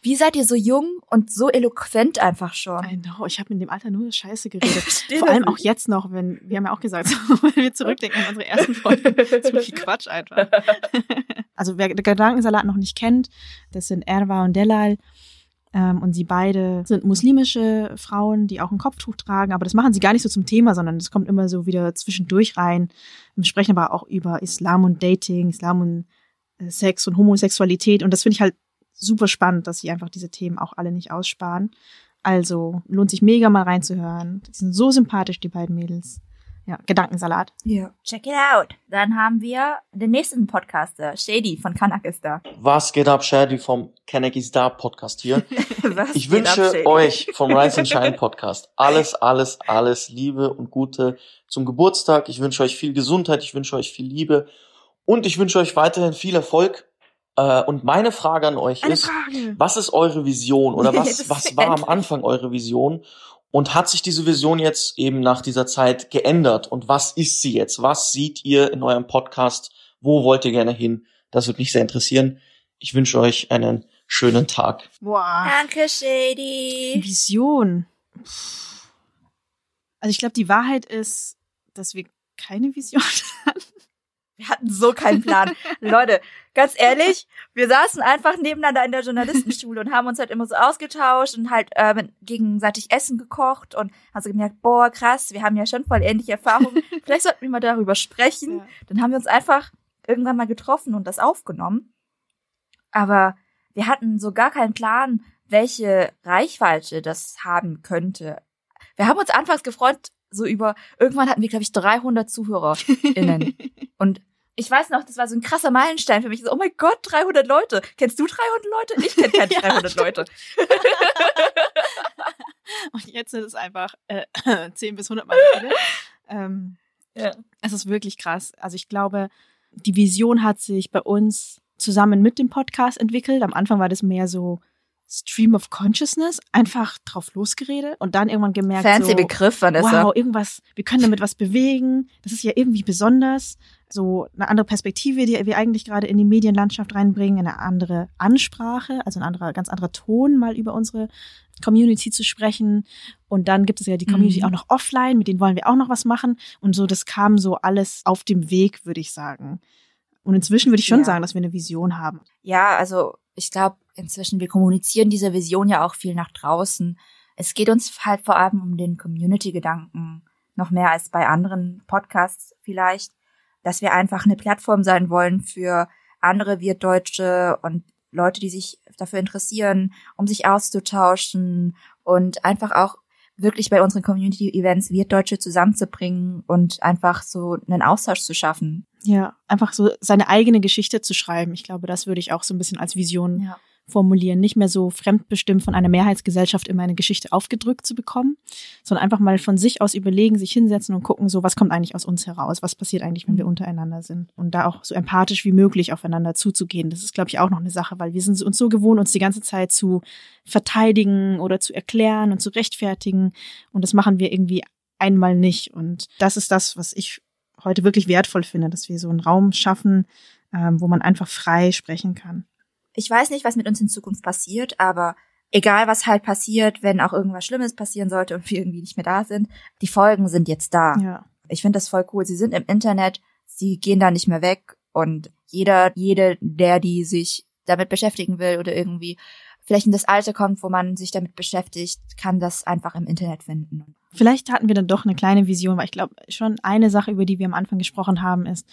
wie seid ihr so jung und so eloquent einfach schon? I know, ich habe in dem Alter nur Scheiße geredet. Vor allem auch jetzt noch, wenn, wir haben ja auch gesagt, wenn wir zurückdenken an unsere ersten Folgen, so viel Quatsch einfach. Also wer den Gedankensalat noch nicht kennt, das sind Erwa und Delal. Ähm, und sie beide sind muslimische Frauen, die auch ein Kopftuch tragen, aber das machen sie gar nicht so zum Thema, sondern das kommt immer so wieder zwischendurch rein. Wir sprechen aber auch über Islam und Dating, Islam und äh, Sex und Homosexualität. Und das finde ich halt super spannend, dass sie einfach diese Themen auch alle nicht aussparen. Also lohnt sich mega mal reinzuhören. Die sind so sympathisch, die beiden Mädels. Ja, Gedankensalat. Ja. Check it out. Dann haben wir den nächsten Podcaster, Shady von Kanak ist da. Was geht ab, Shady vom Kennecky Star Podcast hier. Was ich geht ab, wünsche Shady? euch vom Rise and Shine Podcast alles, alles, alles Liebe und Gute zum Geburtstag. Ich wünsche euch viel Gesundheit, ich wünsche euch viel Liebe und ich wünsche euch weiterhin viel Erfolg. Äh, Und meine Frage an euch Eine ist, Frage. was ist eure Vision oder was, was war am. Anfang eure Vision? Und hat sich diese Vision jetzt eben nach dieser Zeit geändert? Und was ist sie jetzt? Was seht ihr in eurem Podcast? Wo wollt ihr gerne hin? Das würde mich sehr interessieren. Ich wünsche euch einen schönen Tag. Boah. Danke, Shady. Vision. Also ich glaube, die Wahrheit ist, dass wir keine Vision hatten. Wir hatten so keinen Plan. Leute, ganz ehrlich, wir saßen einfach nebeneinander in der Journalistenschule und haben uns halt immer so ausgetauscht und halt äh, gegenseitig Essen gekocht und haben so gemerkt, boah, krass, wir haben ja schon voll ähnliche Erfahrungen. Vielleicht sollten wir mal darüber sprechen. Dann haben wir uns einfach irgendwann mal getroffen und das aufgenommen. Aber wir hatten so gar keinen Plan, welche Reichweite das haben könnte. Wir haben uns anfangs gefreut, so über, irgendwann hatten wir, glaube ich, 300 ZuhörerInnen. Und ich weiß noch, das war so ein krasser Meilenstein für mich. So, oh mein Gott, 300 Leute. Kennst du 300 Leute? Ich kenne keine 300 Leute. Und jetzt sind es einfach äh, 10 bis 100 Mal so viele. Ähm, Ja. Es ist wirklich krass. Also ich glaube, die Vision hat sich bei uns zusammen mit dem Podcast entwickelt. Am Anfang war das mehr so Stream of Consciousness, einfach drauf losgeredet und dann irgendwann gemerkt, Fancy so, Begriff, Vanessa. wow, irgendwas, wir können damit was bewegen. Das ist ja irgendwie besonders. So eine andere Perspektive, die wir eigentlich gerade in die Medienlandschaft reinbringen, eine andere Ansprache, also ein anderer, ganz anderer Ton, mal über unsere Community zu sprechen. Und dann gibt es ja die Community Mhm. auch noch offline, mit denen wollen wir auch noch was machen. Und so, das kam so alles auf dem Weg, würde ich sagen. Und inzwischen würde ich schon Ja. sagen, dass wir eine Vision haben. Ja, also ich glaube inzwischen, wir kommunizieren diese Vision ja auch viel nach draußen. Es geht uns halt vor allem um den Community-Gedanken, noch mehr als bei anderen Podcasts vielleicht. dass wir einfach eine Plattform sein wollen für andere Wirtdeutsche und Leute, die sich dafür interessieren, um sich auszutauschen und einfach auch wirklich bei unseren Community-Events Wirtdeutsche zusammenzubringen und einfach so einen Austausch zu schaffen. Ja, einfach so seine eigene Geschichte zu schreiben. Ich glaube, das würde ich auch so ein bisschen als Vision ja formulieren, nicht mehr so fremdbestimmt von einer Mehrheitsgesellschaft immer eine Geschichte aufgedrückt zu bekommen, sondern einfach mal von sich aus überlegen, sich hinsetzen und gucken, so was kommt eigentlich aus uns heraus, was passiert eigentlich, wenn wir untereinander sind und da auch so empathisch wie möglich aufeinander zuzugehen. Das ist, glaube ich, auch noch eine Sache, weil wir sind uns so gewohnt, uns die ganze Zeit zu verteidigen oder zu erklären und zu rechtfertigen und das machen wir irgendwie einmal nicht und das ist das, was ich heute wirklich wertvoll finde, dass wir so einen Raum schaffen, ähm, wo man einfach frei sprechen kann. Ich weiß nicht, was mit uns in Zukunft passiert, aber egal was halt passiert, wenn auch irgendwas Schlimmes passieren sollte und wir irgendwie nicht mehr da sind, die Folgen sind jetzt da. Ja. Ich finde das voll cool. Sie sind im Internet, sie gehen da nicht mehr weg und jeder, jede, der die sich damit beschäftigen will oder irgendwie vielleicht in das Alter kommt, wo man sich damit beschäftigt, kann das einfach im Internet finden. Vielleicht hatten wir dann doch eine kleine Vision, weil ich glaube, schon eine Sache, über die wir am Anfang gesprochen haben, ist,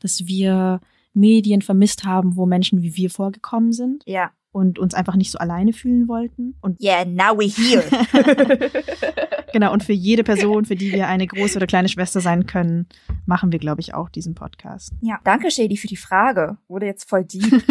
dass wir Medien vermisst haben, wo Menschen wie wir vorgekommen sind. Ja. Und uns einfach nicht so alleine fühlen wollten. Und yeah, now we're here. genau, und für jede Person, für die wir eine große oder kleine Schwester sein können, machen wir, glaube ich, auch diesen Podcast. Ja, danke, Shady, für die Frage. Wurde jetzt voll deep.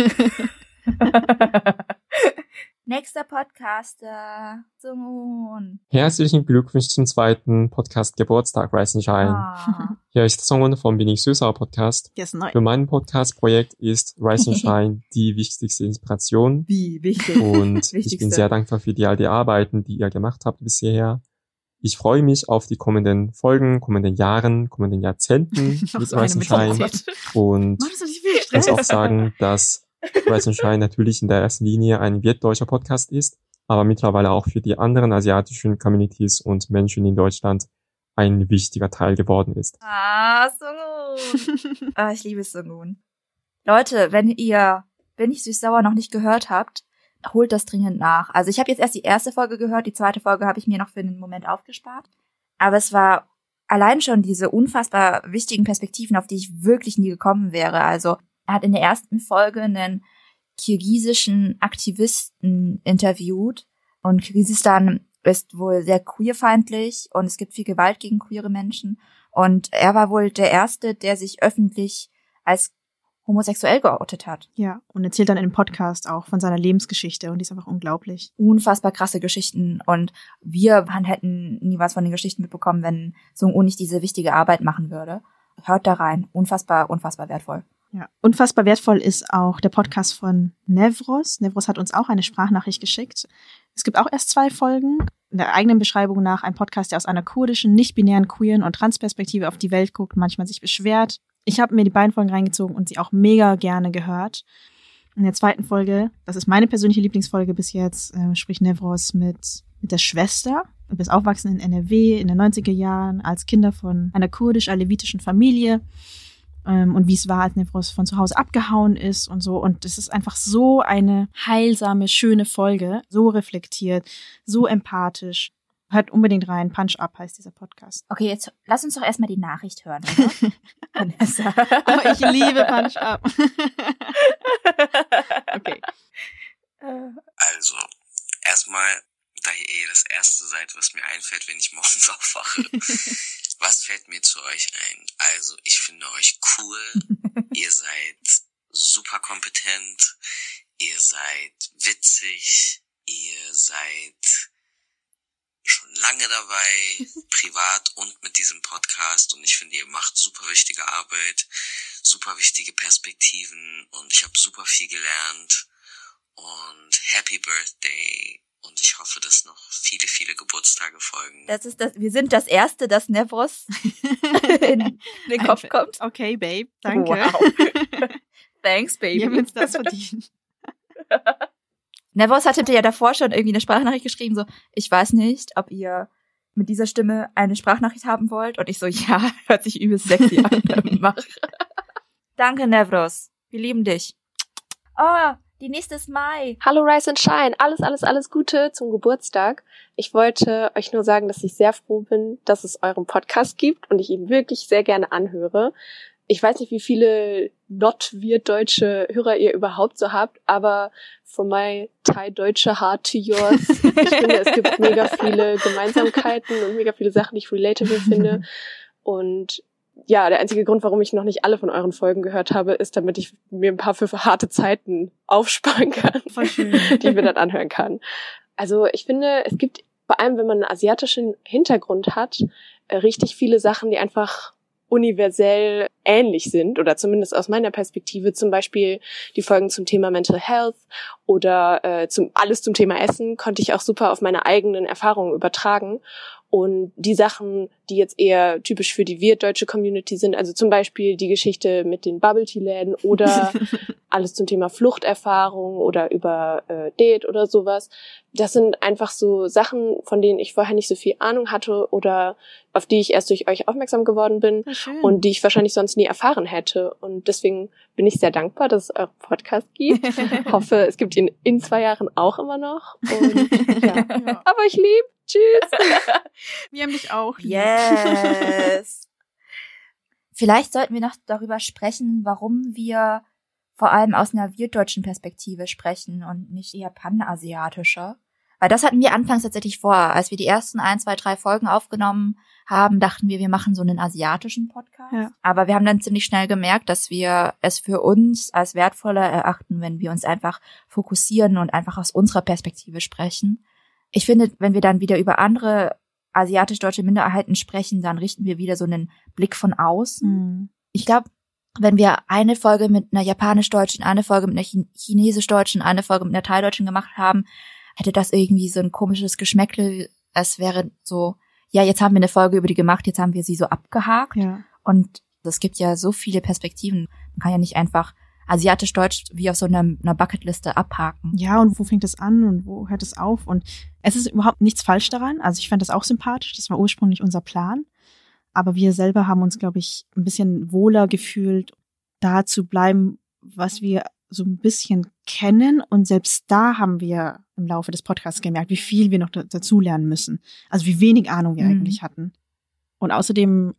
Nächster Podcaster, Sungun. Herzlichen Glückwunsch zum zweiten Podcast Geburtstag Shine. Ah. Hier ist Sungun vom Bin ich Süßer Podcast. Der ist neu. Für mein Podcast-Projekt ist Shine die wichtigste Inspiration. Wie wichtig. Und ich bin sehr dankbar für die all die Arbeiten, die ihr gemacht habt bisher. Ich freue mich auf die kommenden Folgen, kommenden Jahren, kommenden Jahrzehnten mit. Gott. Und ich muss auch sagen, dass Rise and Shine natürlich in der ersten Linie ein wirtdeutscher Podcast ist, aber mittlerweile auch für die anderen asiatischen Communities und Menschen in Deutschland ein wichtiger Teil geworden ist. Ah, Sungun. ah, ich liebe Sungun. Leute, wenn ihr Bin ich süß-sauer noch nicht gehört habt, holt das dringend nach. Also ich habe jetzt erst die erste Folge gehört, die zweite Folge habe ich mir noch für einen Moment aufgespart. Aber es war allein schon diese unfassbar wichtigen Perspektiven, auf die ich wirklich nie gekommen wäre. Also er hat in der ersten Folge einen kirgisischen Aktivisten interviewt und Kirgisistan ist wohl sehr queerfeindlich und es gibt viel Gewalt gegen queere Menschen und er war wohl der erste, der sich öffentlich als homosexuell geoutet hat. Ja, und erzählt dann in dem Podcast auch von seiner Lebensgeschichte und die ist einfach unglaublich. Unfassbar krasse Geschichten und wir hätten nie was von den Geschichten mitbekommen, wenn Sung-Un nicht diese wichtige Arbeit machen würde. Hört da rein. Unfassbar, unfassbar wertvoll. Ja. Unfassbar wertvoll ist auch der Podcast von Nevros. Nevros hat uns auch eine Sprachnachricht geschickt. Es gibt auch erst zwei Folgen. In der eigenen Beschreibung nach ein Podcast, der aus einer kurdischen, nicht-binären, queeren und Transperspektive auf die Welt guckt, manchmal sich beschwert. Ich habe mir die beiden Folgen reingezogen und sie auch mega gerne gehört. In der zweiten Folge, das ist meine persönliche Lieblingsfolge bis jetzt, äh, spricht Nevros mit, mit der Schwester. Du bist aufwachsen in NRW in den 90er Jahren als Kinder von einer kurdisch-alevitischen Familie ähm, und wie es war, als Nevros von zu Hause abgehauen ist und so. Und es ist einfach so eine heilsame, schöne Folge, so reflektiert, so empathisch. Hört unbedingt rein. Punch Up heißt dieser Podcast. Okay, jetzt lass uns doch erstmal die Nachricht hören, oder? Vanessa. Oh, ich liebe Punch Up. okay. Also, erstmal, da ihr eh das Erste seid, was mir einfällt, wenn ich morgens aufwache. Was fällt mir zu euch ein? Also, ich finde euch cool. ihr seid super kompetent. Ihr seid witzig. Ihr seid schon lange dabei, privat und mit diesem Podcast. Und ich finde, ihr macht super wichtige Arbeit, super wichtige Perspektiven und ich habe super viel gelernt. Und Happy Birthday. Und ich hoffe, dass noch viele, viele Geburtstage folgen. Das ist das, wir sind das erste, das Nevros in den Kopf kommt. Okay, Babe. Danke. Wow. Thanks, Baby. Wir haben uns das verdient. Nevros hatte ja davor schon irgendwie eine Sprachnachricht geschrieben, so, ich weiß nicht, ob ihr mit dieser Stimme eine Sprachnachricht haben wollt. Und ich so, ja, hört sich übelst sexy an. Mach. Danke, Nevros. Wir lieben dich. Oh, die nächste ist Mai. Hallo Rise and Shine, alles, alles, alles Gute zum Geburtstag. Ich wollte euch nur sagen, dass ich sehr froh bin, dass es euren Podcast gibt und ich ihn wirklich sehr gerne anhöre. ich weiß nicht, wie viele not-wir-deutsche Hörer ihr überhaupt so habt, aber from my Thai-deutsche heart to yours, ich finde, es gibt mega viele Gemeinsamkeiten und mega viele Sachen, die ich relatable finde. Und ja, der einzige Grund, warum ich noch nicht alle von euren Folgen gehört habe, ist, damit ich mir ein paar für harte Zeiten aufsparen kann, die ich mir dann anhören kann. Also ich finde, es gibt vor allem, wenn man einen asiatischen Hintergrund hat, äh, richtig viele Sachen, die einfach universell ähnlich sind oder zumindest aus meiner Perspektive. Zum Beispiel die Folgen zum Thema Mental Health oder äh, zum alles zum Thema Essen konnte ich auch super auf meine eigenen Erfahrungen übertragen und die Sachen, die jetzt eher typisch für die wir-deutsche Community sind, also zum Beispiel die Geschichte mit den Bubble-Tea-Läden oder alles zum Thema Fluchterfahrung oder über äh, Date oder sowas. Das sind einfach so Sachen, von denen ich vorher nicht so viel Ahnung hatte oder auf die ich erst durch euch aufmerksam geworden bin und die ich wahrscheinlich sonst nie erfahren hätte. Und deswegen bin ich sehr dankbar, dass es euren Podcast gibt. Hoffe, es gibt ihn in zwei Jahren auch immer noch. Und, ja. Aber ich liebe. Tschüss. Wir haben dich auch. lieb. Yes. Vielleicht sollten wir noch darüber sprechen, warum wir vor allem aus einer wirtdeutschen Perspektive sprechen und nicht eher panasiatischer. Weil das hatten wir anfangs tatsächlich vor. Als wir die ersten ein, zwei, drei Folgen aufgenommen haben, dachten wir, wir machen so einen asiatischen Podcast. Ja. Aber wir haben dann ziemlich schnell gemerkt, dass wir es für uns als wertvoller erachten, wenn wir uns einfach fokussieren und einfach aus unserer Perspektive sprechen. Ich finde, wenn wir dann wieder über andere asiatisch-deutsche Minderheiten sprechen, dann richten wir wieder so einen Blick von außen. Mhm. Ich glaube, wenn wir eine Folge mit einer japanisch-deutschen, eine Folge mit einer Chin- chinesisch-deutschen, eine Folge mit einer thai-deutschen gemacht haben, hätte das irgendwie so ein komisches Geschmäckle. Es wäre so, ja, jetzt haben wir eine Folge über die gemacht, jetzt haben wir sie so abgehakt. Ja. Und es gibt ja so viele Perspektiven. Man kann ja nicht einfach asiatisch-deutsch wie auf so einer, einer Bucketliste abhaken. Ja, und wo fängt es an und wo hört es auf? Und es ist überhaupt nichts falsch daran. Also ich fand das auch sympathisch. Das war ursprünglich unser Plan. Aber wir selber haben uns, glaube ich, ein bisschen wohler gefühlt, da zu bleiben, was wir so ein bisschen kennen. Und selbst da haben wir im Laufe des Podcasts gemerkt, wie viel wir noch da- dazulernen müssen. Also wie wenig Ahnung wir Mhm. eigentlich hatten. Und außerdem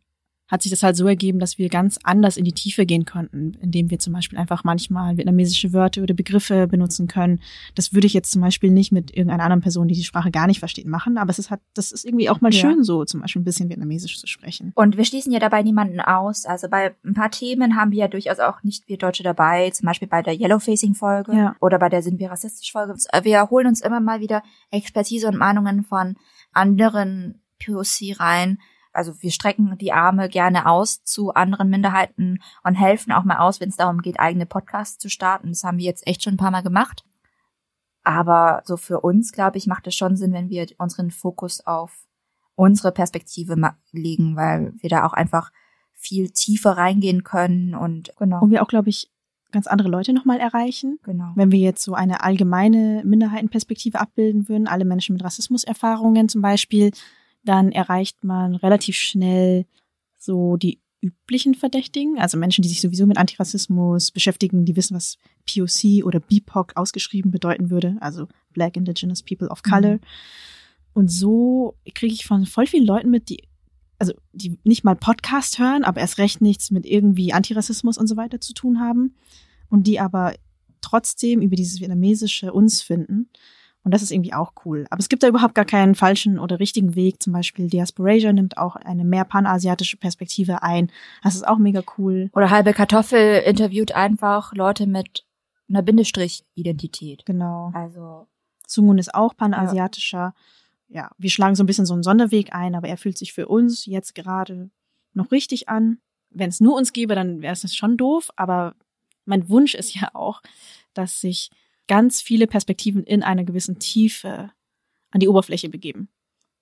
hat sich das halt so ergeben, dass wir ganz anders in die Tiefe gehen konnten, indem wir zum Beispiel einfach manchmal vietnamesische Wörter oder Begriffe benutzen können. Das würde ich jetzt zum Beispiel nicht mit irgendeiner anderen Person, die die Sprache gar nicht versteht, machen, aber es ist halt, das ist irgendwie auch mal Ja. schön so, zum Beispiel ein bisschen Vietnamesisch zu sprechen. Und wir schließen ja dabei niemanden aus. Also bei ein paar Themen haben wir ja durchaus auch nicht wir Deutsche dabei, zum Beispiel bei der Yellowfacing-Folge Ja. oder bei der Sind wir rassistisch-Folge. Wir holen uns immer mal wieder Expertise und Meinungen von anderen POC rein. Also wir strecken die Arme gerne aus zu anderen Minderheiten und helfen auch mal aus, wenn es darum geht, eigene Podcasts zu starten. Das haben wir jetzt echt schon ein paar Mal gemacht. Aber so für uns, glaube ich, macht es schon Sinn, wenn wir unseren Fokus auf unsere Perspektive legen, weil wir da auch einfach viel tiefer reingehen können und genau. Und wir auch, glaube ich, ganz andere Leute nochmal erreichen. Genau. Wenn wir jetzt so eine allgemeine Minderheitenperspektive abbilden würden, alle Menschen mit Rassismuserfahrungen zum Beispiel, dann erreicht man relativ schnell so die üblichen Verdächtigen, also Menschen, die sich sowieso mit Antirassismus beschäftigen, die wissen, was POC oder BIPOC ausgeschrieben bedeuten würde, also Black Indigenous People of Color. Mhm. Und so kriege ich von voll vielen Leuten mit, die also die nicht mal Podcast hören, aber erst recht nichts mit irgendwie Antirassismus und so weiter zu tun haben und die aber trotzdem über dieses Vietnamesische uns finden. Und das ist irgendwie auch cool. Aber es gibt da überhaupt gar keinen falschen oder richtigen Weg. Zum Beispiel Diasporasia nimmt auch eine mehr panasiatische Perspektive ein. Das ist auch mega cool. Oder halbe Kartoffel interviewt einfach Leute mit einer Bindestrich-Identität. Genau. Also Sungun ist auch panasiatischer. Ja. wir schlagen so ein bisschen so einen Sonderweg ein, aber er fühlt sich für uns jetzt gerade noch richtig an. Wenn es nur uns gäbe, dann wäre es schon doof. Aber mein Wunsch ist ja auch, dass sich ganz viele Perspektiven in einer gewissen Tiefe an die Oberfläche begeben.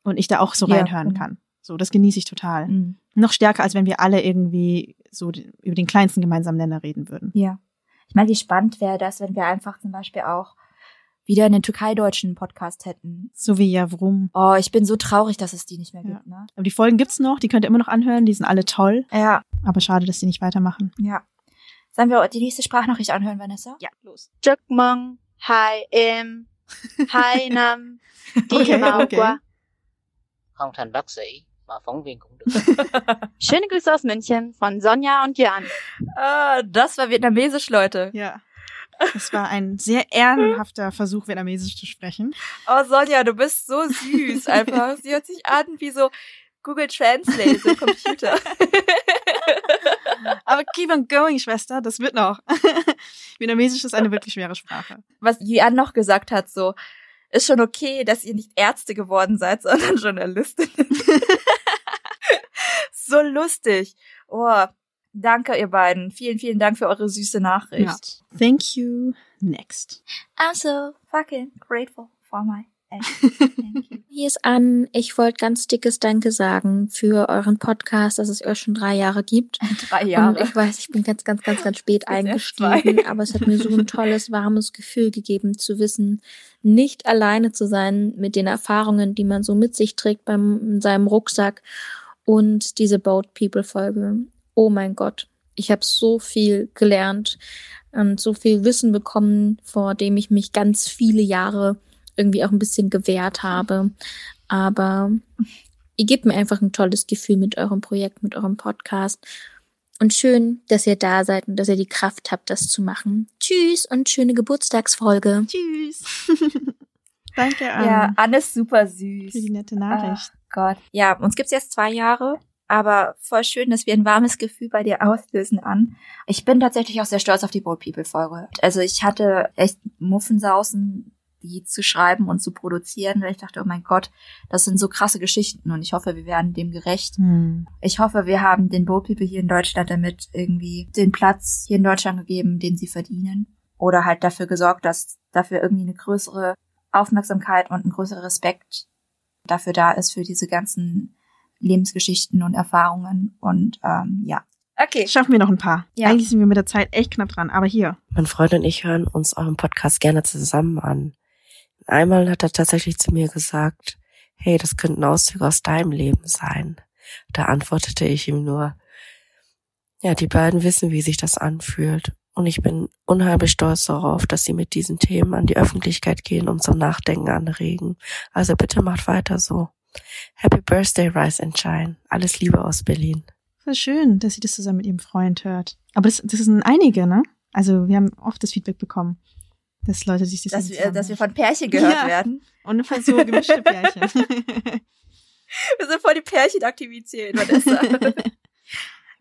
Und ich da auch so reinhören kann. So, das genieße ich total. Mhm. Noch stärker, als wenn wir alle irgendwie so über den kleinsten gemeinsamen Nenner reden würden. Ja. Ich meine, wie spannend wäre das, wenn wir einfach zum Beispiel auch wieder einen türkei-deutschen Podcast hätten. So wie Javrum. Oh, ich bin so traurig, dass es die nicht mehr gibt. Ja. Ne? Aber die Folgen gibt's noch, die könnt ihr immer noch anhören, die sind alle toll. Ja. Aber schade, dass die nicht weitermachen. Ja. Sollen wir die nächste Sprachnachricht anhören, Vanessa? Ja, los. Jackmang. 2M, 2 nam đi okay, màu okay. qua. Không thành bác sĩ mà phóng viên cũng được. Schöne Grüße aus München von Sonja und Jan. Ah, das war vietnamesisch, Leute. Ja. Es war ein sehr ehrenhafter Versuch, Vietnamesisch zu sprechen. Oh, Sonja, du bist so süß einfach. Sie hört sich an wie so, Google Translate im Computer. Aber keep on going, Schwester, das wird noch. Vietnamesisch ist eine wirklich schwere Sprache. Was Yuan noch gesagt hat, so, ist schon okay, dass ihr nicht Ärzte geworden seid, sondern Journalistin. so lustig. Oh, danke ihr beiden. Vielen, vielen Dank für eure süße Nachricht. Ja. Thank you. Next. I'm so fucking grateful for my Hier ist Ann. Ich wollte ganz dickes Danke sagen für euren Podcast, dass es euch schon drei Jahre gibt. Drei Jahre. Und ich weiß, ich bin ganz, ganz, ganz, ganz spät eingestiegen, aber es hat mir so ein tolles, warmes Gefühl gegeben, zu wissen, nicht alleine zu sein mit den Erfahrungen, die man so mit sich trägt beim, in seinem Rucksack und diese Boat People Folge. Oh mein Gott. Ich habe so viel gelernt und so viel Wissen bekommen, vor dem ich mich ganz viele Jahre irgendwie auch ein bisschen gewehrt habe. Aber ihr gebt mir einfach ein tolles Gefühl mit eurem Projekt, mit eurem Podcast. Und schön, dass ihr da seid und dass ihr die Kraft habt, das zu machen. Tschüss und schöne Geburtstagsfolge. Tschüss. Danke, Anne. Ja, Anne ist super süß. Für die nette Nachricht. Oh Gott. Ja, uns gibt's jetzt zwei Jahre. Aber voll schön, dass wir ein warmes Gefühl bei dir auslösen an. Ich bin tatsächlich auch sehr stolz auf die Bold People Folge. Also ich hatte echt Muffensausen die zu schreiben und zu produzieren, weil ich dachte, oh mein Gott, das sind so krasse Geschichten und ich hoffe, wir werden dem gerecht. Hm. Ich hoffe, wir haben den Boat People hier in Deutschland damit irgendwie den Platz hier in Deutschland gegeben, den sie verdienen. Oder halt dafür gesorgt, dass dafür irgendwie eine größere Aufmerksamkeit und ein größerer Respekt dafür da ist, für diese ganzen Lebensgeschichten und Erfahrungen und ähm, ja. Okay. Schaffen wir noch ein paar. Ja. Eigentlich sind wir mit der Zeit echt knapp dran, aber hier. Mein Freund und ich hören uns euren Podcast gerne zusammen an. Einmal hat er tatsächlich zu mir gesagt, hey, das könnten Auszüge aus deinem Leben sein. Da antwortete ich ihm nur, ja, die beiden wissen, wie sich das anfühlt. Und ich bin unheimlich stolz darauf, dass sie mit diesen Themen an die Öffentlichkeit gehen und zum Nachdenken anregen. Also bitte macht weiter so. Happy Birthday, Rise and Shine. Alles Liebe aus Berlin. Voll schön, dass sie das zusammen mit ihrem Freund hört. Aber das, das sind einige, ne? Also wir haben oft das Feedback bekommen, dass Leute sich das dass, wir, dass wir von Pärchen gehört Ja. werden. Und von so gemischte Pärchen. Wir sind voll die Pärchenaktivität, Vanessa.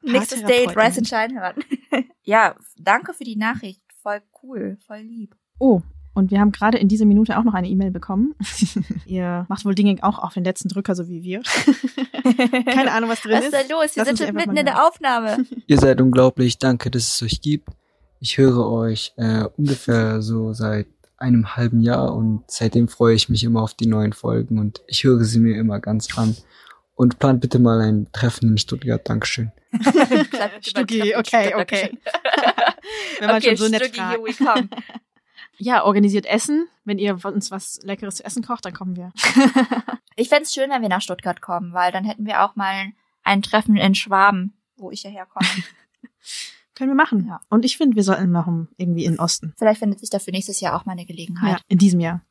Nächstes Date. Rise and Shine hören. ja, danke für die Nachricht. Voll cool, voll lieb. Oh, und wir haben gerade in dieser Minute auch noch eine E-Mail bekommen. Ihr macht wohl Dinge auch auf den letzten Drücker, so wie wir. Keine Ahnung, was drin Was ist. ist da los? Wir Lass sind schon mitten in der. Aufnahme. Ihr seid unglaublich, danke, dass es euch gibt. Ich höre euch äh, ungefähr so seit einem halben Jahr und seitdem freue ich mich immer auf die neuen Folgen und ich höre sie mir immer ganz an. Und plant bitte mal ein Treffen in Stuttgart. Dankeschön. Stuggi, okay, okay. Wenn man okay, schon so nett Stuggi, fragt. here we come. Ja, organisiert Essen. Wenn ihr uns was Leckeres zu essen kocht, dann kommen wir. Ich fänd's schön, wenn wir nach Stuttgart kommen, weil dann hätten wir auch mal ein Treffen in Schwaben, wo ich ja herkomme. Können wir machen. Und ich finde, wir sollten noch irgendwie in den Osten. Vielleicht findet sich dafür nächstes Jahr auch mal eine Gelegenheit. Ja, in diesem Jahr.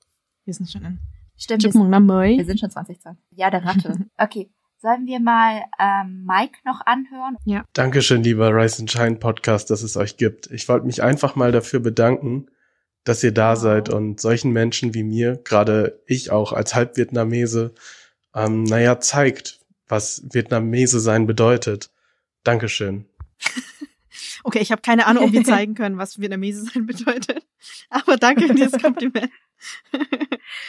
Wir sind schon in. Stimmt, wir sind, wir sind schon 2020. Ja, der Ratte. Okay, sollen wir mal ähm, Mike noch anhören? Ja. Dankeschön, lieber Rise and Shine Podcast, dass es euch gibt. Ich wollte mich einfach mal dafür bedanken, dass ihr da seid und solchen Menschen wie mir, gerade ich auch als Halbvietnamese, ähm, naja, zeigt, was Vietnamese sein bedeutet. Dankeschön. Okay, ich habe keine Ahnung, ob wir zeigen können, was Vietnamese sein bedeutet. Aber danke für dieses Kompliment.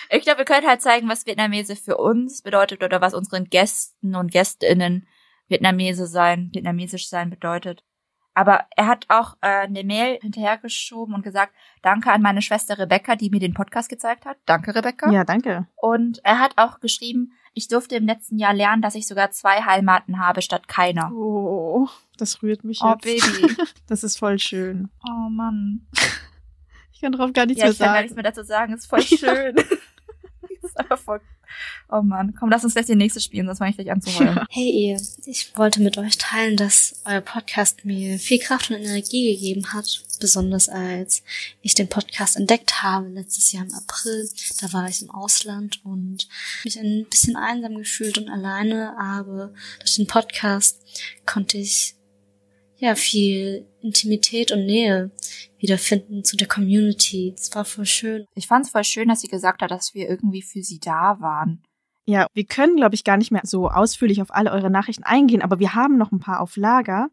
Ich glaube, wir können halt zeigen, was Vietnamese für uns bedeutet oder was unseren Gästen und Gästinnen Vietnamese sein, vietnamesisch sein bedeutet. Aber er hat auch äh, eine Mail hinterhergeschoben und gesagt, danke an meine Schwester Rebecca, die mir den Podcast gezeigt hat. Danke, Rebecca. Ja, danke. Und er hat auch geschrieben, ich durfte im letzten Jahr lernen, dass ich sogar zwei Heimaten habe statt keiner. Oh, das rührt mich Oh, jetzt. Baby. Das ist voll schön. Oh Mann. Ich kann drauf gar nichts ja, mehr ich kann gar sagen. nichts mehr dazu sagen. Ist voll schön. ist einfach voll. Oh Mann, komm, lass uns gleich die nächste spielen, sonst fange ich gleich an zu heulen. Hey ihr, ich wollte mit euch teilen, dass euer Podcast mir viel Kraft und Energie gegeben hat, besonders als ich den Podcast entdeckt habe letztes Jahr im April. Da war ich im Ausland und mich ein bisschen einsam gefühlt und alleine, aber durch den Podcast konnte ich ja viel Intimität und Nähe wiederfinden zu der Community. Es war voll schön. Ich fand es voll schön, dass sie gesagt hat, dass wir irgendwie für sie da waren. Ja, wir können, glaube ich, gar nicht mehr so ausführlich auf alle eure Nachrichten eingehen, aber wir haben noch ein paar auf Lager.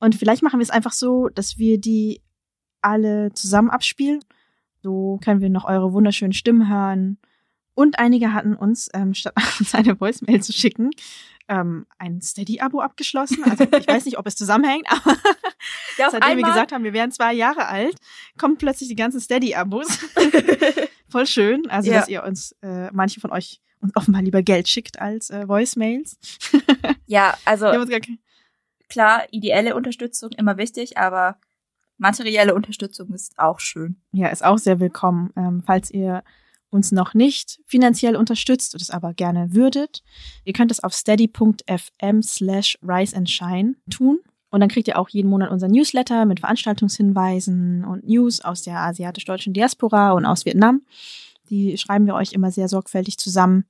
Und vielleicht machen wir es einfach so, dass wir die alle zusammen abspielen. So können wir noch eure wunderschönen Stimmen hören. Und einige hatten uns, ähm, statt uns eine Voicemail zu schicken, ähm, ein Steady-Abo abgeschlossen. Also ich weiß nicht, ob es zusammenhängt, aber Ja, seitdem wir gesagt haben, wir wären zwei Jahre alt, kommen plötzlich die ganzen Steady-Abos. Voll schön. Also, Ja. dass ihr uns, äh, manche von euch uns offenbar lieber Geld schickt als äh, Voicemails. Ja, also klar, ideelle Unterstützung immer wichtig, aber materielle Unterstützung ist auch schön. Ja, ist auch sehr willkommen. Ähm, falls ihr uns noch nicht finanziell unterstützt und es aber gerne würdet, ihr könnt es auf steady.fm slash rise and shine tun. Und dann kriegt ihr auch jeden Monat unser Newsletter mit Veranstaltungshinweisen und News aus der asiatisch-deutschen Diaspora und aus Vietnam. Die schreiben wir euch immer sehr sorgfältig zusammen.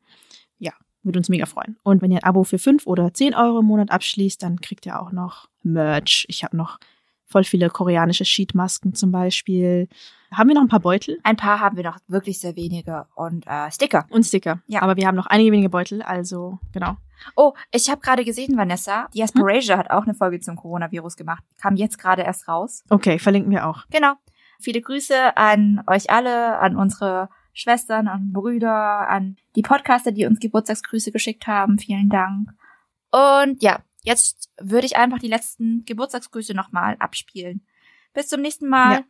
Ja, würde uns mega freuen. Und wenn ihr ein Abo für 5 oder 10 Euro im Monat abschließt, dann kriegt ihr auch noch Merch. Ich habe noch voll viele koreanische Sheetmasken zum Beispiel. Haben wir noch ein paar Beutel? Ein paar haben wir noch, wirklich sehr wenige. Und äh, Sticker. Und Sticker. Ja. Aber wir haben noch einige wenige Beutel, also genau. Oh, ich habe gerade gesehen, Vanessa, Diasporasia hat auch eine Folge zum Coronavirus gemacht. Kam jetzt gerade erst raus. Okay, verlinken wir auch. Genau. Viele Grüße an euch alle, an unsere Schwestern, an Brüder, an die Podcaster, die uns Geburtstagsgrüße geschickt haben. Vielen Dank. Und ja, jetzt würde ich einfach die letzten Geburtstagsgrüße nochmal abspielen. Bis zum nächsten Mal. Ja.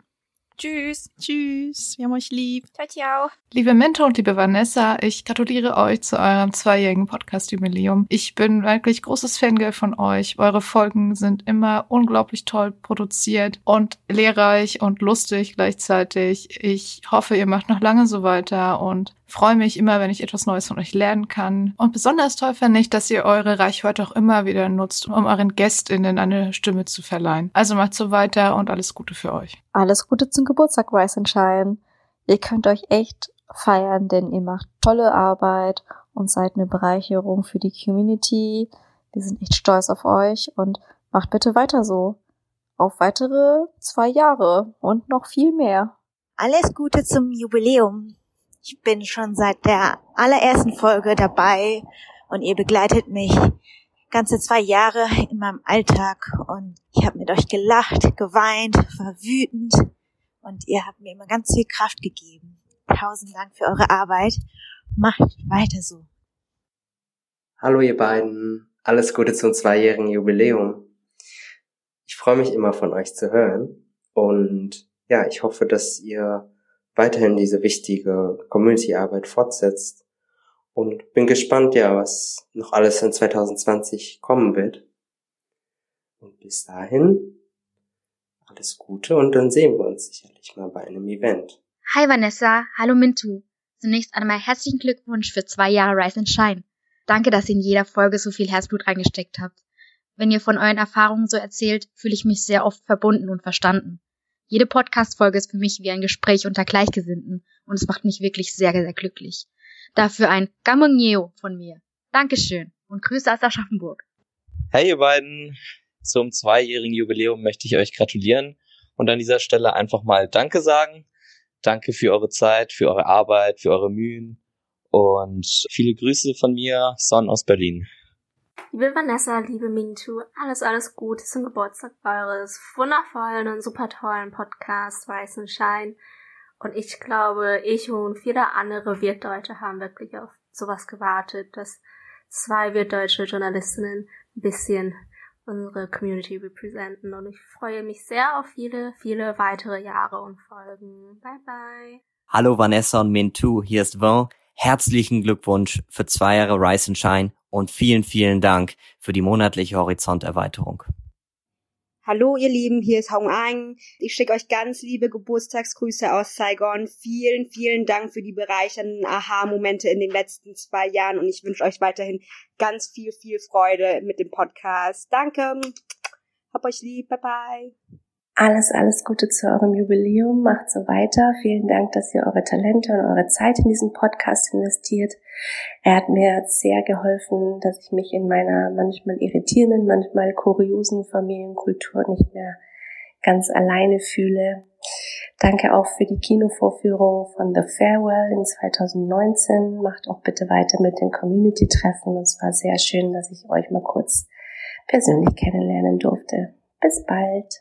Tschüss. Tschüss. Wir haben euch lieb. Ciao, ciao. Liebe Minto und liebe Vanessa, ich gratuliere euch zu eurem zweijährigen Podcast-Jubiläum. Ich bin wirklich großes Fangirl von euch. Eure Folgen sind immer unglaublich toll produziert und lehrreich und lustig gleichzeitig. Ich hoffe, ihr macht noch lange so weiter und freue mich immer, wenn ich etwas Neues von euch lernen kann. Und besonders toll finde ich, dass ihr eure Reichweite auch immer wieder nutzt, um euren GästInnen eine Stimme zu verleihen. Also macht so weiter und alles Gute für euch. Alles Gute zum Geburtstag, and Shine. Ihr könnt euch echt feiern, denn ihr macht tolle Arbeit und seid eine Bereicherung für die Community. Wir sind echt stolz auf euch und macht bitte weiter so. Auf weitere zwei Jahre und noch viel mehr. Alles Gute zum Jubiläum. Ich bin schon seit der allerersten Folge dabei und ihr begleitet mich ganze zwei Jahre in meinem Alltag und ich habe mit euch gelacht, geweint, war wütend und ihr habt mir immer ganz viel Kraft gegeben. Tausend Dank für eure Arbeit. Macht weiter so. Hallo ihr beiden, alles Gute zum zweijährigen Jubiläum. Ich freue mich immer von euch zu hören und ja, ich hoffe, dass ihr weiterhin diese wichtige Community-Arbeit fortsetzt und bin gespannt, ja, was noch alles in 2020 kommen wird. Und bis dahin alles Gute und dann sehen wir uns sicherlich mal bei einem Event. Hi Vanessa, hallo Mintu. Zunächst einmal herzlichen Glückwunsch für zwei Jahre Rise and Shine. Danke, dass ihr in jeder Folge so viel Herzblut reingesteckt habt. Wenn ihr von euren Erfahrungen so erzählt, fühle ich mich sehr oft verbunden und verstanden. Jede Podcast-Folge ist für mich wie ein Gespräch unter Gleichgesinnten und es macht mich wirklich sehr, sehr glücklich. Dafür ein Gamongneo von mir. Dankeschön und Grüße aus Aschaffenburg. Hey ihr beiden, zum zweijährigen Jubiläum möchte ich euch gratulieren und an dieser Stelle einfach mal Danke sagen. Danke für eure Zeit, für eure Arbeit, für eure Mühen und viele Grüße von mir, Son aus Berlin. Liebe Vanessa, liebe Mintu, alles, alles Gute zum Geburtstag eures wundervollen und super tollen Podcasts and Shine. Und ich glaube, ich und viele andere Wirtdeutsche haben wirklich auf sowas gewartet, dass zwei wirtdeutsche Journalistinnen ein bisschen unsere Community representen. Und ich freue mich sehr auf viele, viele weitere Jahre und Folgen. Bye bye. Hallo Vanessa und Mintu, hier ist Vin. Herzlichen Glückwunsch für zwei Jahre Rise and Shine und vielen, vielen Dank für die monatliche Horizonterweiterung. Hallo ihr Lieben, hier ist Hong Ang. Ich schicke euch ganz liebe Geburtstagsgrüße aus Saigon. Vielen, vielen Dank für die bereichernden Aha-Momente in den letzten zwei Jahren und ich wünsche euch weiterhin ganz viel, viel Freude mit dem Podcast. Danke. Hab euch lieb. Bye bye. Alles, alles Gute zu eurem Jubiläum. Macht so weiter. Vielen Dank, dass ihr eure Talente und eure Zeit in diesen Podcast investiert. Er hat mir sehr geholfen, dass ich mich in meiner manchmal irritierenden, manchmal kuriosen Familienkultur nicht mehr ganz alleine fühle. Danke auch für die Kinovorführung von The Farewell in 2019. Macht auch bitte weiter mit den Community-Treffen. Es war sehr schön, dass ich euch mal kurz persönlich kennenlernen durfte. Bis bald.